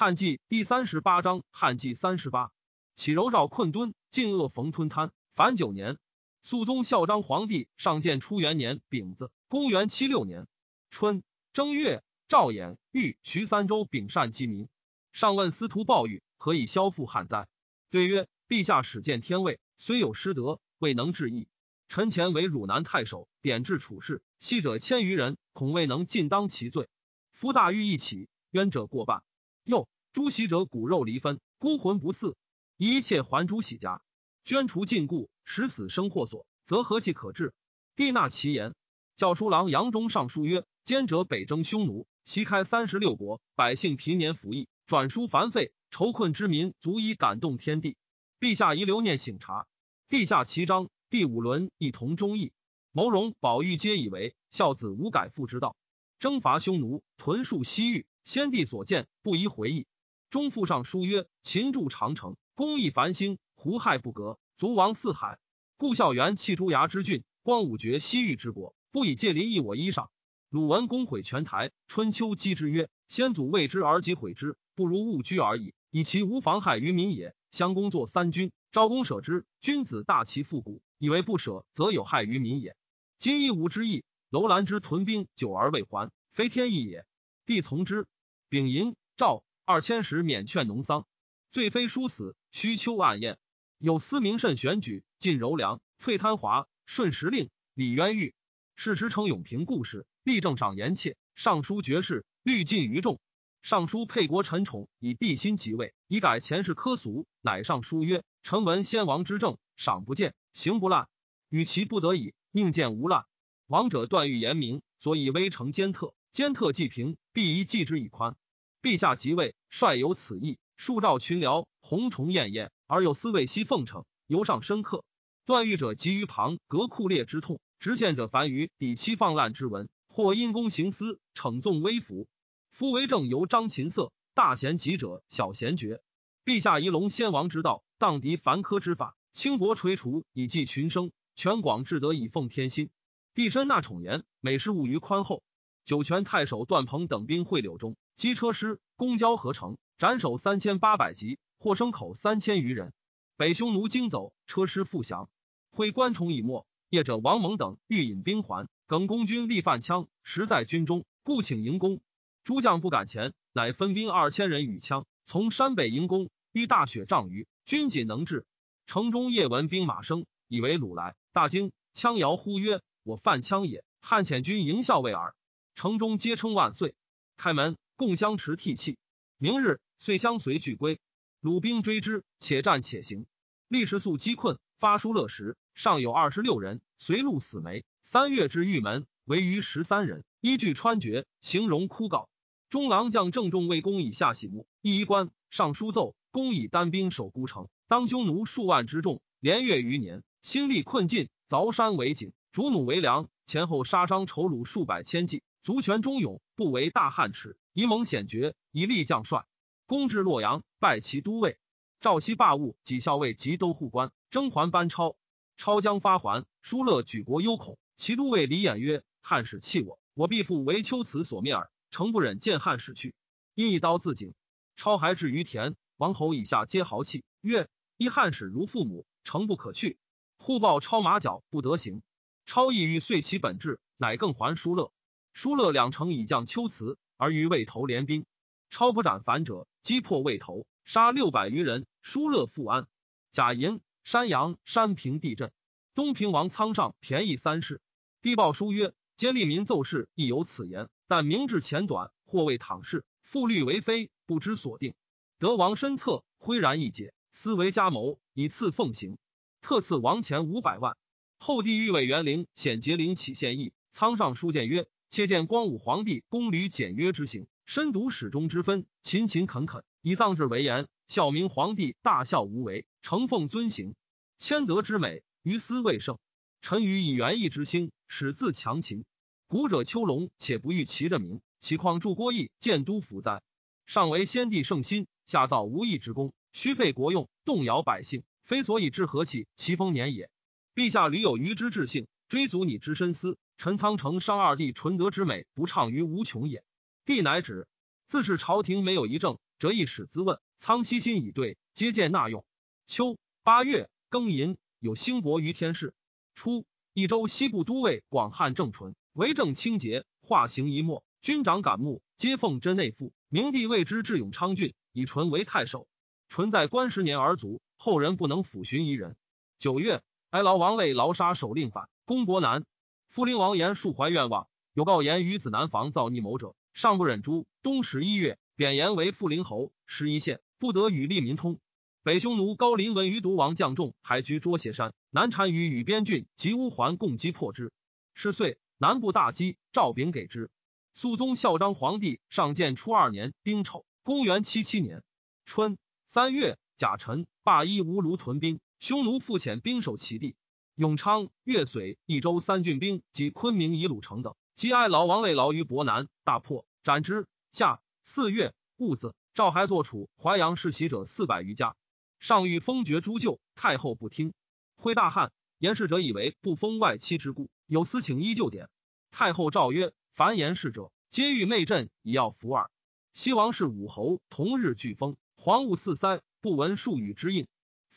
汉纪第三十八章，汉纪三十八，启柔绕困敦，晋恶逢吞贪。凡九年，肃宗孝章皇帝上建初元年丙子，公元七六年春正月，赵衍、豫、徐三州秉善济民。上问司徒鲍玉何以消复旱灾？对曰：陛下始见天位，虽有失德，未能治意。臣前为汝南太守，典治处事，昔者千余人，恐未能尽当其罪。夫大狱一起，冤者过半。又诸袭者骨肉离分，孤魂不嗣，一切还诸喜家，捐除禁锢，使死生祸所，则何其可治？帝纳其言。教书郎杨忠上书曰：奸者北征匈奴，袭开三十六国，百姓平年服役，转输繁费，愁困之民足以感动天地。陛下宜留念省察。陛下齐章第五轮一同忠义，谋荣宝玉皆以为孝子无改父之道，征伐匈奴，屯戍西域。先帝所见，不宜回忆。中附上书曰：“秦筑长城，功益繁星，胡亥不革，卒亡四海。故孝元弃朱牙之郡，光武绝西域之国，不以借邻益我衣裳。鲁文公毁泉台，春秋讥之曰：先祖为之而己毁之，不如勿居而已，以其无妨害于民也。襄公作三军，昭公舍之。君子大其复古，以为不舍，则有害于民也。今亦无之意，楼兰之屯兵久而未还，非天意也。帝从之。”丙寅，诏二千石免劝农桑，罪非殊死，须秋暗宴。有司明慎选举，晋柔良，退贪华，顺时令，李渊玉。事时称永平故事，立正赏言切。尚书爵士，律尽于众。尚书沛国陈宠以帝辛即位，以改前世科俗。乃上书曰：臣闻先王之政，赏不见，行不滥，与其不得已，宁见无滥。王者断欲严明，所以微臣奸特。兼特既平，必宜继之以宽。陛下即位，率有此意，数召群僚，红虫艳艳，而有司卫西奉承，尤上深刻。断狱者急于旁，革库列之痛；直谏者烦于抵期放滥之文，或因公行私，惩纵微服。夫为政由张秦色，大贤吉者小贤绝。陛下宜隆先王之道，荡涤凡苛之法，轻薄垂除以济群生，权广至德以奉天心。帝深纳宠言，每事务于宽厚。酒泉太守段鹏等兵会柳中，击车师，攻交合成，斩首三千八百级，获牲口三千余人。北匈奴惊走，车师复降。会关崇已没，业者王蒙等欲引兵还，耿公军力犯羌，实在军中，故请迎攻。诸将不敢前，乃分兵二千人与羌，从山北迎攻。遇大雪障余，军仅能至。城中夜闻兵马声，以为鲁来，大惊，羌摇呼曰：“我犯羌也！”汉遣军迎校尉耳。城中皆称万岁，开门共相持涕泣。明日遂相随俱归。鲁兵追之，且战且行。历时速击困，发书乐时，尚有二十六人，随路死没。三月至玉门，为余十三人，依据穿绝，形容枯槁。中郎将郑重为公以下喜目，一衣冠上书奏，公以单兵守孤城，当匈奴数万之众，连月余年，心力困尽，凿山为井，逐弩为粮，前后杀伤丑虏数百千计。足权忠勇，不为大汉耻，以猛显绝，以立将帅。攻至洛阳，拜其都尉。赵熙霸务，几校尉及都护官，征还班超。超将发还，疏勒举国忧恐。其都尉李衍曰：“汉使弃我，我必复为丘辞所灭耳。诚不忍见汉使去，因一刀自尽。”超还至于田，王侯以下皆豪气，曰：“依汉使如父母，诚不可去。”互报超马脚，不得行。超意欲遂其本志，乃更还疏勒。疏勒两城以降丘辞，而于魏头联兵。超不斩反者，击破魏头，杀六百余人。疏勒复安。贾银、山阳、山平地震。东平王苍上便宜三世。帝报书曰：皆利民奏事，亦有此言。但明志浅短，或为躺事，复虑为非，不知所定。德王身策，恢然一解，思为家谋，以赐奉行。特赐王钱五百万。后帝欲为元陵显节陵起献议，苍上书谏曰。切见光武皇帝公履简约之行，深读始终之分，勤勤恳恳，以藏制为言，孝明皇帝大孝无为，承奉遵行，谦德之美，于斯未胜。臣愚以元义之心，始自强秦。古者丘隆，且不欲其着名，其况助郭义建都府哉？上为先帝圣心，下造无义之功，虚费国用，动摇百姓，非所以治和气，其丰年也。陛下屡有愚之志性，追逐你之深思。陈仓城商二帝纯德之美，不畅于无穷也。帝乃止。自是朝廷没有一政，折一使自问。苍溪心以对，皆见纳用。秋八月庚寅，有兴伯于天市。初，益州西部都尉广汉正纯为政清洁，化行一末，军长感慕，皆奉真内附。明帝谓之至永昌郡，以纯为太守。纯在官十年而卒，后人不能抚寻一人。九月，哀牢王为劳杀首令反，攻伯南。夫陵王言述怀愿望，有告言于子南房造逆谋者，尚不忍诛。冬十一月，贬言为富陵侯，十一县。不得与利民通。北匈奴高林闻于毒王将众，还居捉斜山，南单于与边郡及乌桓共击破之。是岁，南部大饥，赵丙给之。肃宗孝章皇帝上建初二年丁丑，公元七七年春三月甲辰，罢伊无卢屯兵，匈奴复遣兵守其地。永昌、越绥、益州三郡兵及昆明、夷鲁城等，击哀老王累劳于博南，大破，斩之。夏四月戊子。赵还坐楚淮阳世袭者四百余家，上欲封爵诸舅，太后不听。徽大汉，言事者以为不封外戚之故，有私请依旧典。太后诏曰：凡言事者，皆欲媚朕以要服耳。西王氏武侯同日俱封，皇务四塞，不闻数语之印。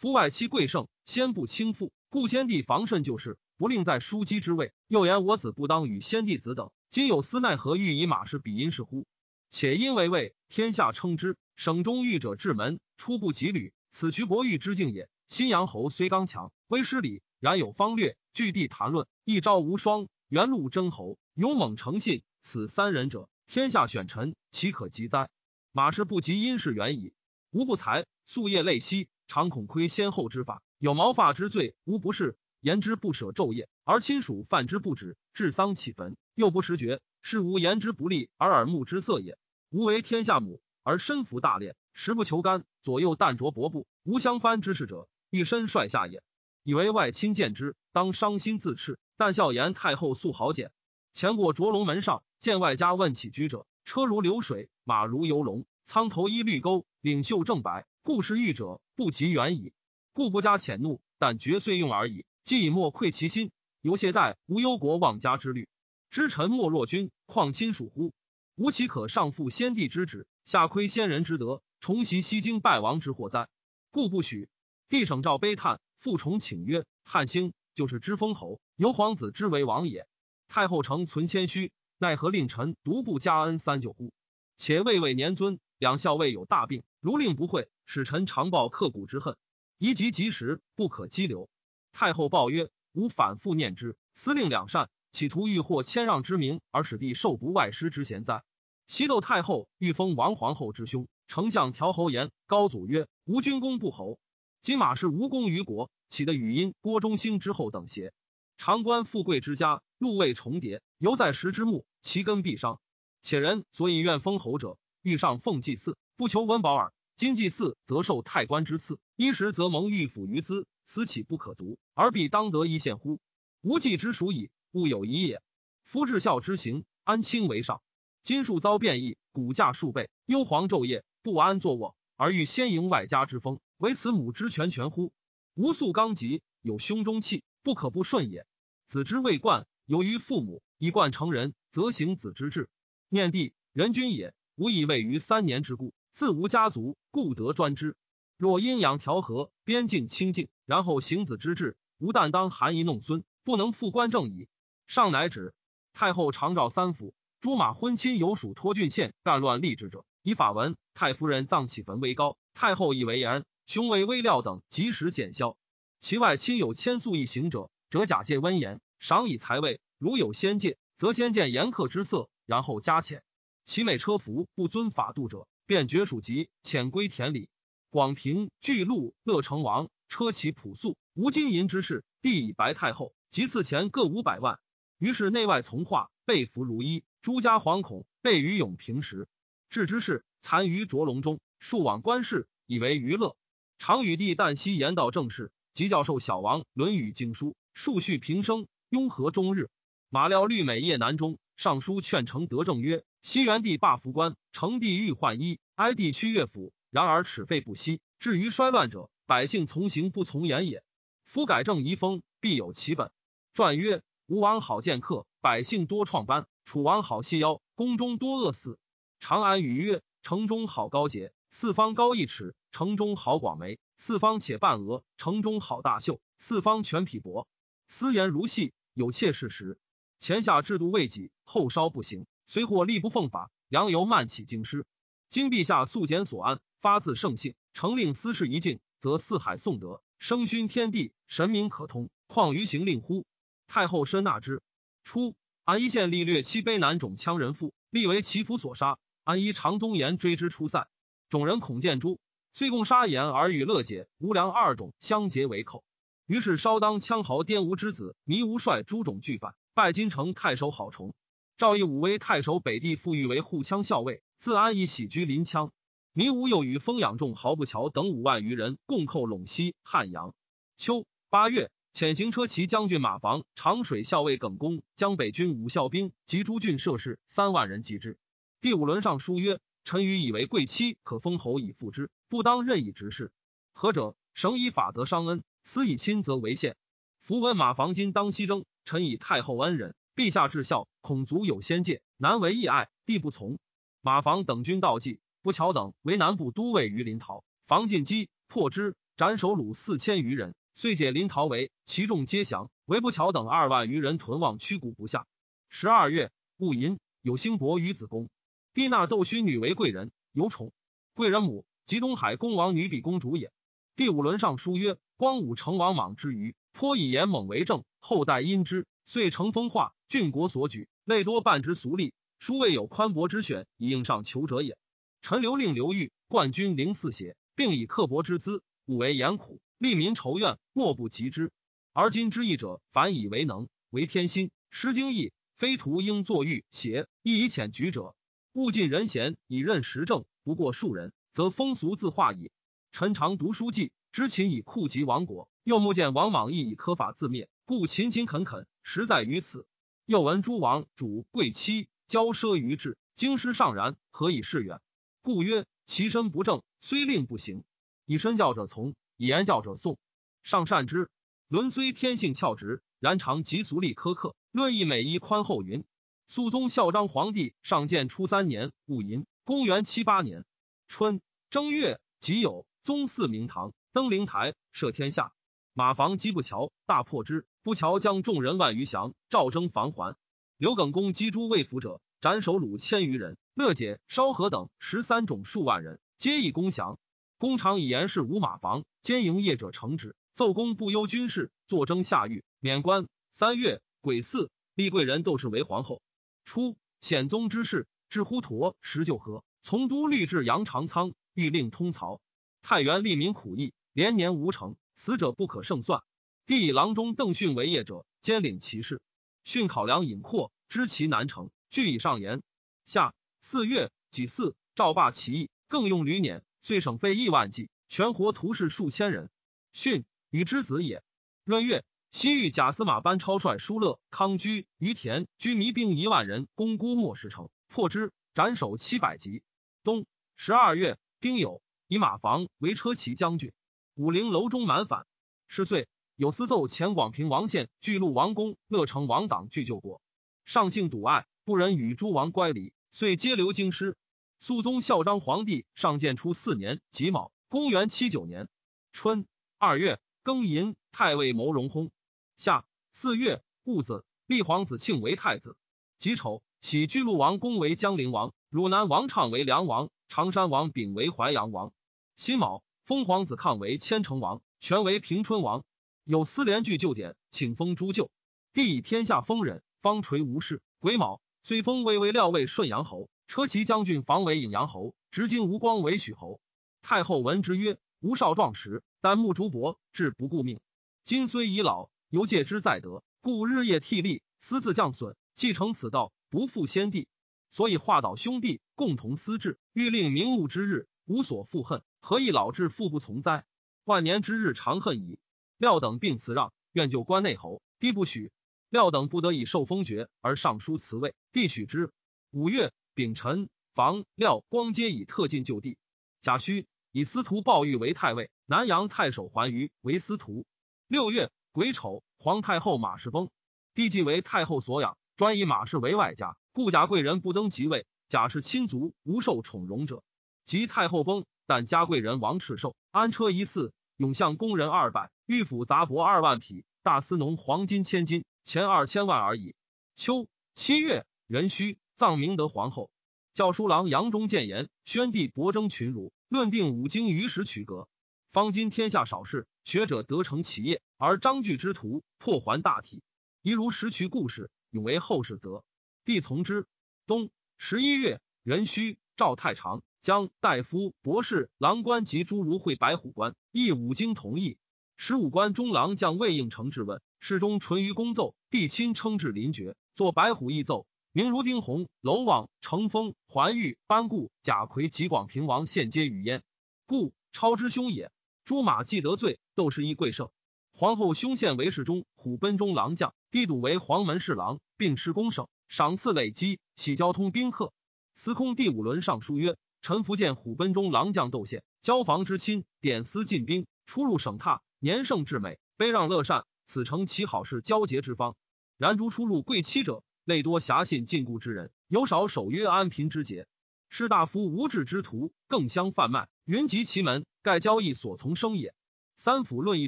夫外戚贵盛，先不轻负，故先帝防慎旧事，不令在枢机之位。又言我子不当与先帝子等，今有司奈何欲以马氏比殷氏乎？且因为魏天下称之，省中御者至门，出不及履，此渠伯玉之境也。新阳侯虽刚强，微失礼，然有方略，据地谈论，一朝无双。元禄征侯，勇猛诚信，此三人者，天下选臣，岂可及哉？马氏不及因事远矣。吾不才，夙夜累息，常恐亏先后之法，有毛发之罪，无不是言之不舍昼夜，而亲属犯之不止，治丧起坟，又不识觉。是无言之不利而耳目之色也。吾为天下母，而身服大练，食不求甘，左右淡着薄布，无相翻之事者，欲身率下也。以为外亲见之，当伤心自斥。但笑言太后素好简。前过卓龙门上，见外家问起居者，车如流水，马如游龙，苍头衣绿钩，领袖正白，故事欲者不及远矣。故不加谴怒，但绝岁用而已。既以莫愧其心，犹懈怠无忧国忘家之虑。知臣莫若君，况亲属乎？吾岂可上负先帝之旨，下亏先人之德，重袭西京败亡之祸哉？故不许。帝省诏悲叹，复重请曰：“汉兴就是知封侯，由皇子之为王也。太后诚存谦虚，奈何令臣独不加恩三九乎？且魏魏年尊，两校尉有大病，如令不讳，使臣常报刻骨之恨，宜及及时，不可激流。”太后报曰：“吾反复念之，司令两善。”企图欲获谦让之名，而使帝受不外师之贤哉？西窦太后欲封王皇后之兄，丞相调侯言高祖曰：“吾君功不侯，今马氏无功于国，岂得语音郭中兴之后等邪？常官富贵之家，禄位重叠，犹在石之木，其根必伤。且人所以愿封侯者，欲上奉祭祀，不求温饱耳。今祭祀，则受太官之赐；衣食则蒙御府于资，此岂不可足？而必当得一献乎？无计之属矣。”物有疑也。夫至孝之行，安亲为上。今数遭变异，骨架数倍，幽黄昼夜，不安坐卧，而欲先迎外家之风，唯此母之权权乎？吾素刚极，有胸中气，不可不顺也。子之未冠，由于父母以冠成人，则行子之志。念帝人君也，吾以位于三年之故，自无家族，故得专之。若阴阳调和，边境清净，然后行子之志，吾但当含饴弄孙，不能复官正矣。上乃止。太后常召三府，朱马婚亲有属托郡县干乱吏治者，以法文。太夫人葬起坟为高，太后以为言，兄为微料等及时减消。其外亲有迁宿一行者，则假借温言，赏以财位。如有先戒，则先见严苛之色，然后加遣。其美车服不遵法度者，便绝属籍，遣归田里。广平巨鹿乐成王车骑朴素，无金银之事，帝以白太后及赐钱各五百万。于是内外从化，被服如一。诸家惶恐，被于永平时。至之事，残于卓龙中，数往观事，以为娱乐。常与帝旦夕言道政事，即教授小王《论语》经书，数叙平生，雍和终日。马廖虑美夜南中，上书劝成德政曰：西元帝罢服官，成帝欲换衣，哀帝屈乐府。然而齿废不息，至于衰乱者，百姓从行不从言也。夫改正遗风，必有其本。传曰。吴王好见客，百姓多创班；楚王好细腰，宫中多饿死。长安语曰：城中好高洁，四方高一尺，城中好广眉；四方且半额，城中好大袖；四方全匹帛。斯言如戏，有切事实。前下制度未己，后稍不行，虽或力不奉法，良由慢起京师。今陛下素简所安，发自圣性，承令私事一静，则四海颂德，声勋天地，神明可通，况于行令乎？太后深纳之。初，安邑县吏略七卑南种羌人妇，立为其夫所杀。安一长宗言追之出塞，众人恐见诛，虽共杀言而与乐解、无良二种相结为寇。于是稍当羌豪颠吴之子糜吾率诸种俱反，拜金城太守郝崇。赵义武为太守北地，复欲为护羌校尉，自安邑喜居临羌。糜吴又与封养仲、豪不乔等五万余人共寇陇西、汉阳。秋八月。遣行车骑将军马房、长水校尉耿恭、江北军武校兵及诸郡设士三万人击之。第五轮上书曰：“臣愚以为贵戚可封侯以复之，不当任以直事。何者？省以法则伤恩，私以亲则为限。符闻马房今当西征，臣以太后恩人，陛下至孝，恐足有先戒，难为义爱，帝不从。马房等军道济，不巧等为南部都尉于临洮，房进击破之，斩首虏四千余人。”遂解临洮围，其众皆降。唯不巧等二万余人屯望屈谷不下。十二月，戊寅，有兴伯于子宫。帝纳窦勋女为贵人，有宠。贵人母即东海公王女比公主也。第五轮上书曰：光武成王莽之余，颇以严猛为政，后代因之，遂成风化。郡国所举，类多半之俗吏，殊未有宽博之选以应上求者也。陈留令刘裕冠军零四邪，并以刻薄之资，务为严苦。利民仇怨，莫不及之。而今之义者，反以为能，为天心，失经义，非徒应作欲邪，亦以浅举者。物尽人贤，以任时政，不过数人，则风俗自化矣。臣常读书记，知秦以酷及亡国，又目见王莽亦以苛法自灭，故勤勤恳恳，实在于此。又闻诸王主贵戚骄奢于志，京师尚然，何以示远？故曰：其身不正，虽令不行，以身教者从。以言教者颂，上善之。伦虽天性翘直，然常极俗力苛刻。论议美衣宽厚云。肃宗孝章皇帝上建初三年戊寅，公元七八年春正月己酉，宗祀明堂，登灵台，赦天下。马房击不乔，大破之。不乔将众人万余降，赵征防还。刘耿公击诸未服者，斩首虏千余人。乐解、烧河等十三种数万人，皆以攻降。公常以言事无马房，兼营业者承旨，奏公不忧军事，坐征下狱，免官。三月癸巳，立贵人窦氏为皇后。初，显宗之事，至乎陀石臼河，从都律至杨长仓，欲令通曹。太原利民苦役，连年无成，死者不可胜算。帝以郎中邓训为业者，兼领其事。训考量隐阔，知其难成，据以上言。下四月己巳，赵霸起义，更用驴辇。遂省费亿万计，全活屠士数千人。训与之子也。闰月，西域贾司马班超率疏勒、康居、于田居弥兵一万人攻孤墨石城，破之，斩首七百级。冬十二月，丁酉，以马房为车骑将军。武陵楼中满反。是岁，有司奏前广平王献巨鹿王公乐成王党拒救国，上性笃爱，不忍与诸王乖离，遂皆留京师。肃宗孝章皇帝上建初四年己卯，公元七九年春二月庚寅，太尉谋荣薨。夏四月戊子，立皇子庆为太子。己丑，喜巨鹿王公为江陵王，汝南王畅为梁王，常山王丙为淮阳王。辛卯，封皇子抗为千城王，权为平春王。有司连据旧典，请封诸舅。帝以天下封人，方垂无事。癸卯，虽封威为廖魏顺阳侯。车骑将军房为隐阳侯，执金吴光为许侯。太后闻之曰：“吾少壮时，但慕竹帛，志不顾命。今虽已老，犹借之在德，故日夜替力，私自降损，继承此道，不负先帝。所以化导兄弟，共同私志，欲令明目之日无所负恨，何以老志复不从哉？万年之日长恨矣。”廖等并辞让，愿就关内侯，帝不许。廖等不得已受封爵，而上书辞位，帝许之。五月。丙辰，房廖光皆以特进就地。贾诩以司徒鲍玉为太尉，南阳太守桓瑜为司徒。六月癸丑，皇太后马氏崩，帝即为太后所养，专以马氏为外家，故贾贵人不登即位。贾氏亲族无受宠荣者。及太后崩，但嘉贵人王赤寿安车一寺，永相工人二百，御府杂帛二万匹，大司农黄金千金，钱二千万而已。秋七月，壬戌，葬明德皇后。教书郎杨忠谏言，宣帝博征群儒，论定五经于时取格。方今天下少事，学者得成其业，而章句之徒破还大体。宜如拾取故事，永为后世则。帝从之。冬十一月，壬戌，赵太常将大夫、博士、郎官及诸如会白虎关，议五经同意。十五关中郎将魏应成质问，侍中淳于公奏，帝亲称至临爵，作白虎议奏。名如丁弘、娄望、程丰、桓玉、班固、贾逵及广平王献皆语焉。故超之兄也。朱马既得罪，窦氏亦贵胜。皇后兄献为侍中、虎贲中郎将，帝笃为黄门侍郎，并施公省，赏赐累积，起交通宾客。司空第五轮上书曰：“臣福建虎贲中郎将窦宪，交房之亲，点司进兵，出入省榻，年盛至美，卑让乐善，此诚其好事交结之方。然诸出入贵戚者，类多侠信禁锢之人，有少守约安贫之节。士大夫无志之徒，更相贩卖。”云集其门，盖交易所从生也。三府论议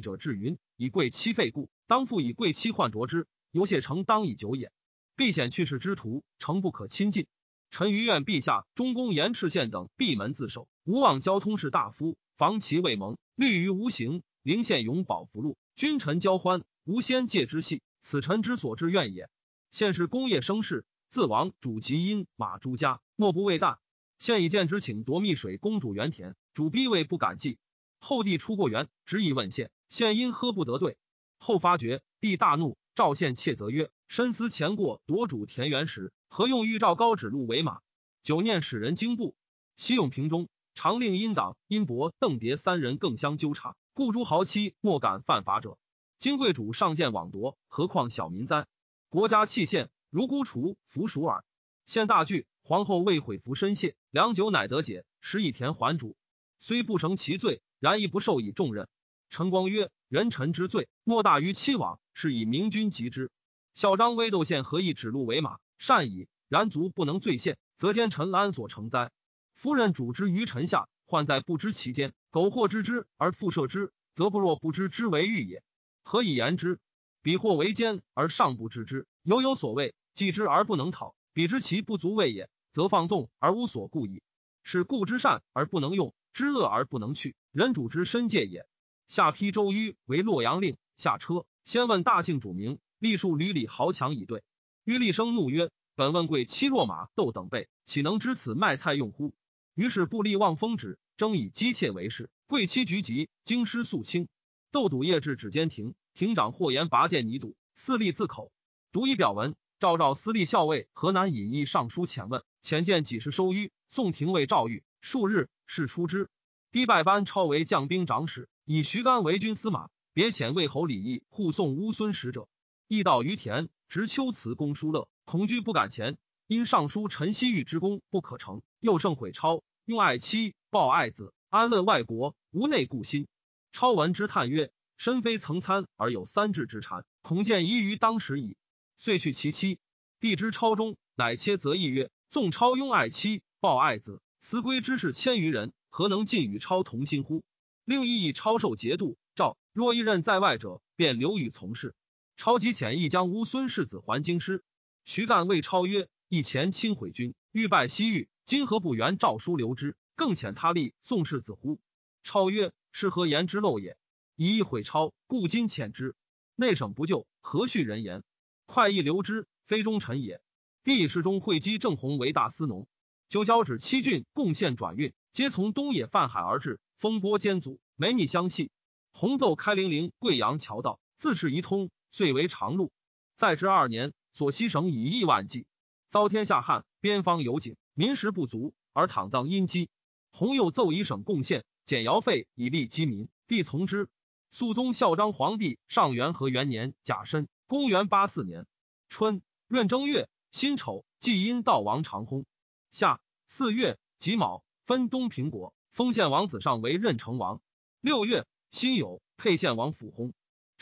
者至云：以贵戚废故，当复以贵戚换着之。犹谢成当以久也。避险去世之徒，诚不可亲近。臣于愿陛下中宫延赤县等闭门自守，无往交通士大夫，防其未蒙，虑于无形。临县永保福禄，君臣交欢，无先界之系。此臣之所至愿也。现是功业生事，自王主其因马朱家，莫不畏惮。现以见之，请夺密水公主原田。主逼位不敢继，后帝出过园，执意问献，献因喝不得对。后发觉，帝大怒，召献窃责曰：“深思前过夺主田园时，何用玉照高指鹿为马？久念使人惊怖。西永平中，常令殷党、殷伯、邓蝶三人更相纠察，故诸豪妻莫敢犯法者。今贵主上见枉夺，何况小民哉？国家弃县，如孤雏，服属耳。现大惧，皇后未悔服深谢，良久乃得解，时以田还主。”虽不成其罪，然亦不受以重任。陈光曰：“人臣之罪，莫大于欺罔，是以明君及之。孝章威窦宪何以指鹿为马？善矣。然卒不能罪现，则奸臣安所成哉？夫人主之于臣下，患在不知其间，苟或知之而复赦之，则不若不知之为欲也。何以言之？彼或为奸而尚不知之，犹有所谓；既知而不能讨，彼知其不足畏也，则放纵而无所顾矣。是故知善而不能用。”知恶而不能去，人主之身戒也。下邳周瑜为洛阳令，下车先问大姓主名，立数屡里豪强以对。于厉声怒曰：“本问贵妻若马窦等辈，岂能知此卖菜用乎？”于是不立望风止，争以姬妾为事。贵妻局急，京师肃清。窦笃夜至指监庭，庭长或言拔剑拟赌，四立自口。读以表文，赵赵司隶校尉河南尹义上书遣问，遣见几时收淤。宋廷尉赵玉数日。事出之，低拜班超为将兵长史，以徐干为军司马。别遣魏侯李毅护送乌孙使者，亦到于田，执秋辞公叔乐，恐惧不敢前。因上书陈希玉之功不可成，又胜毁超，用爱妻报爱子，安乐外国，无内顾心。超闻之叹曰：“身非曾参而有三智之禅，恐见遗于当时矣。”遂去其妻。帝之超中，乃切则意曰：“纵超拥爱妻，报爱子。”辞归之士千余人，何能尽与超同心乎？另一以超受节度。诏若一任在外者，便留与从事。超即遣一将乌孙世子还京师。徐干谓超曰：“以前亲毁军，欲败西域，今何不援诏书留之？更遣他立宋世子乎？”超曰：“是何言之陋也？以一毁超，故今遣之。内省不救，何恤人言？快意留之，非忠臣也。”帝世中会稽郑弘为大司农。九交趾七郡贡献转运，皆从东野泛海而至，风波兼阻，没逆相系。洪奏开灵陵贵阳桥道，自是一通，遂为长路。在之二年，所西省以亿万计，遭天下旱，边方有井，民食不足，而躺葬阴积。洪又奏以省贡献，减徭费以利饥民，帝从之。肃宗孝章皇帝上元和元年甲申，公元八四年春闰正月辛丑，祭阴道王长薨。夏四月己卯，分东平国，封献王子上为任城王。六月辛酉，沛献王府薨。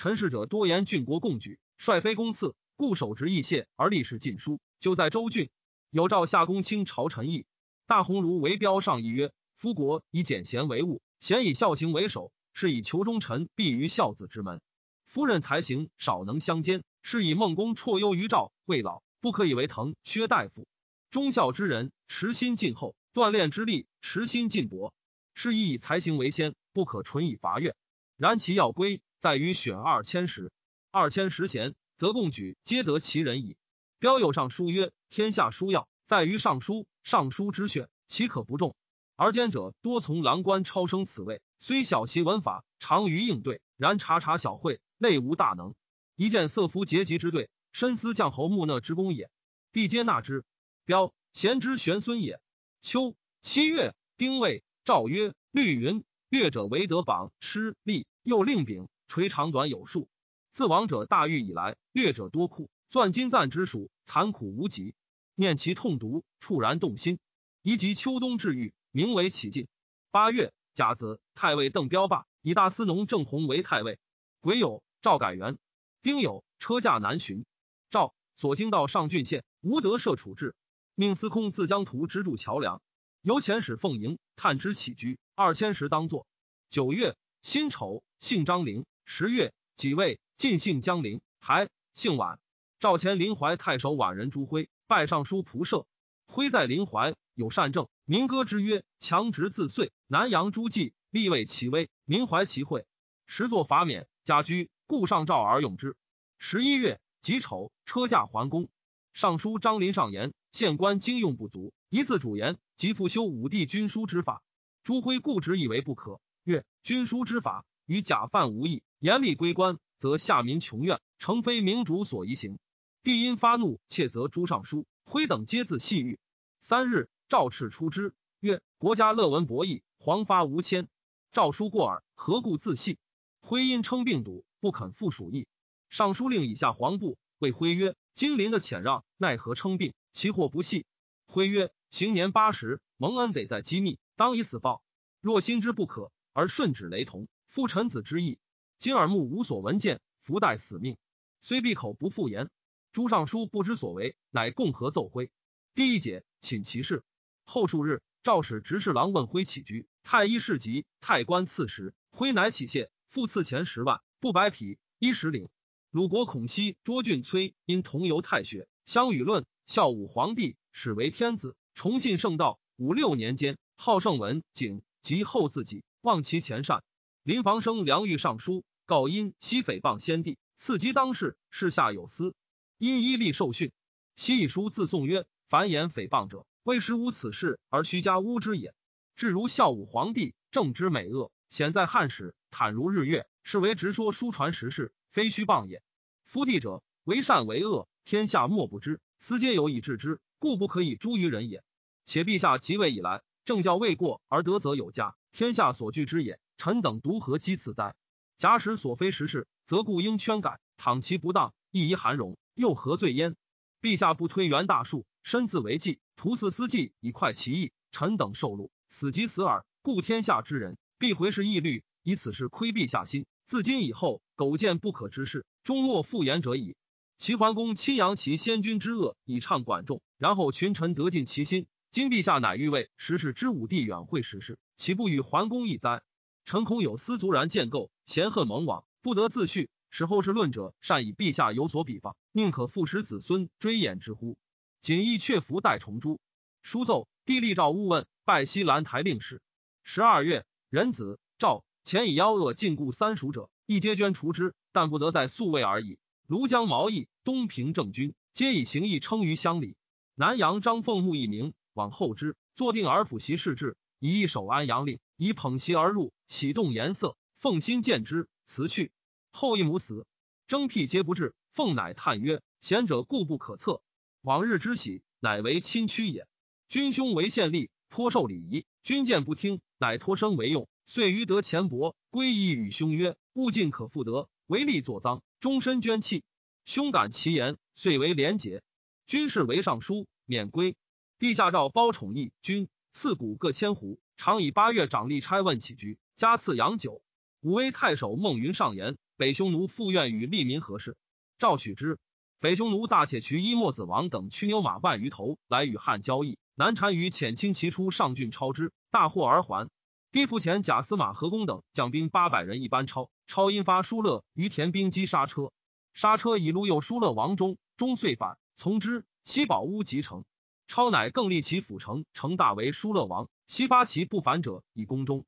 陈氏者多言郡国共举，率非公赐，故守职义谢而立事禁书。就在州郡，有诏下公卿朝臣议。大鸿胪为标上议曰：“夫国以简贤为务，贤以孝行为首，是以求忠臣必于孝子之门。夫人才行少能相兼，是以孟公绰优于赵，未老不可以为滕薛大夫。忠孝之人，持心尽厚；锻炼之力，持心尽薄。是以以才行为先，不可纯以伐越。然其要归在于选二千石，二千石贤，则共举皆得其人矣。标有上书曰：“天下书要在于尚书，尚书之选，岂可不重？”而奸者多从郎官超升此位，虽晓其文法，长于应对，然察察小会，内无大能。一见色夫结疾之队，深思将侯木讷之功也，必皆纳之。标贤之玄孙也。秋七月，丁未，诏曰：“律云，略者为德榜，吃利，又令丙垂长短有数。自王者大狱以来，略者多酷，钻金赞之属，残苦无极。念其痛毒，触然动心。宜及秋冬治愈。”名为启进。八月，甲子，太尉邓彪罢，以大司农郑弘为太尉。癸酉，赵改元。丁酉，车驾南巡。赵所经到上郡县，无德设处置，命司空自江图支筑桥梁。由遣使奉迎，探知起居，二千石当作。九月，辛丑，姓张陵。十月，己未，晋姓江陵。还，姓宛。赵前临淮太守宛人朱辉，拜尚书仆射。辉在临淮有善政。民歌之曰：“强直自遂，南阳诸暨，立位其威，民怀其惠。时作法免，家居，故上诏而用之。”十一月己丑，车驾还宫。尚书张林上言：“县官经用不足，一字主言，即复修武帝军书之法。”朱辉固执以为不可。曰：“军书之法与假犯无异，严厉归官，则下民穷怨，诚非明主所宜行。”帝因发怒，窃责朱尚书、辉等，皆自细狱。三日。赵赤出之曰：“国家乐闻博弈，黄发无谦。诏书过耳，何故自戏？”徽因称病笃，不肯复属邑。尚书令以下黄部谓徽曰：“金陵的遣让，奈何称病？其祸不细。”徽曰：“行年八十，蒙恩得在机密，当以死报。若心之不可，而顺旨雷同，父臣子之意。今耳目无所闻见，福待死命，虽闭口不复言。”朱尚书不知所为，乃共和奏徽。第一解，请其事。后数日，赵使执侍郎问徽起居，太医侍疾，太官赐食，徽乃起谢，复赐钱十万，布百匹，衣十领。鲁国孔熙、卓俊崔因同游太学，相与论，孝武皇帝始为天子，崇信圣道。五六年间，好圣文景及后自己，忘其前善。林房生梁玉上书，告因西诽谤先帝，刺激当世，事下有司，因依例受训。西以书自颂曰：凡言诽谤者。为实无此事而虚加诬之也。至如孝武皇帝正之美恶，显在汉史，坦如日月，是为直说书传实事，非虚谤也。夫帝者，为善为恶，天下莫不知，斯皆有以治之，故不可以诛于人也。且陛下即位以来，政教未过而德则有加，天下所惧之也。臣等独何讥此哉？假使所非实事，则故应圈改；倘其不当，亦宜含容，又何罪焉？陛下不推袁大术，身自为计。徒似思计以快其意，臣等受禄，死即死耳。故天下之人必回是义律，以此事亏陛下心。自今以后，苟见不可之事，终莫复言者矣。齐桓公亲扬其先君之恶，以畅管仲，然后群臣得尽其心。今陛下乃欲为时事之武帝远会时事，岂不与桓公一哉？臣恐有私族然建构，嫌恨蒙往，不得自叙，使后世论者善以陛下有所比方，宁可复使子孙追衍之乎？锦衣却服待重珠。书奏，帝立诏勿问，拜西兰台令史。十二月，仁子赵前以妖恶禁锢三蜀者，一皆捐除之，但不得在宿卫而已。庐江毛义、东平郑军，皆以行义称于乡里。南阳张凤木一名，往后之，坐定而抚席事制，以一手安阳令，以捧席而入，启动颜色。奉心见之，辞去。后一母死，征辟皆不至。凤乃叹曰：“贤者固不可测。”往日之喜，乃为亲屈也。君兄为献吏，颇受礼仪。君见不听，乃托生为用。遂于得钱帛，归依与兄曰：“物尽可复得，唯利作赃，终身捐弃。”兄感其言，遂为廉洁。军士为尚书，免归。帝下诏包宠义君，赐谷各千斛。常以八月长吏差问起居，加赐洋酒。武威太守孟云上言：“北匈奴复愿与利民何事？”诏许之。北匈奴大且渠伊莫子王等驱牛马万余头来与汉交易，南单于遣轻骑出上郡超之，大获而还。逼俘前，贾司马何公等将兵八百人一班超，超因发疏勒于田兵击杀车，杀车以路右疏勒王中，中遂反从之。西保乌即城，超乃更立其府城，城大为疏勒王。西发其不反者以攻中。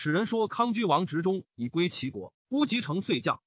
使人说康居王执中以归齐国，乌即城遂降。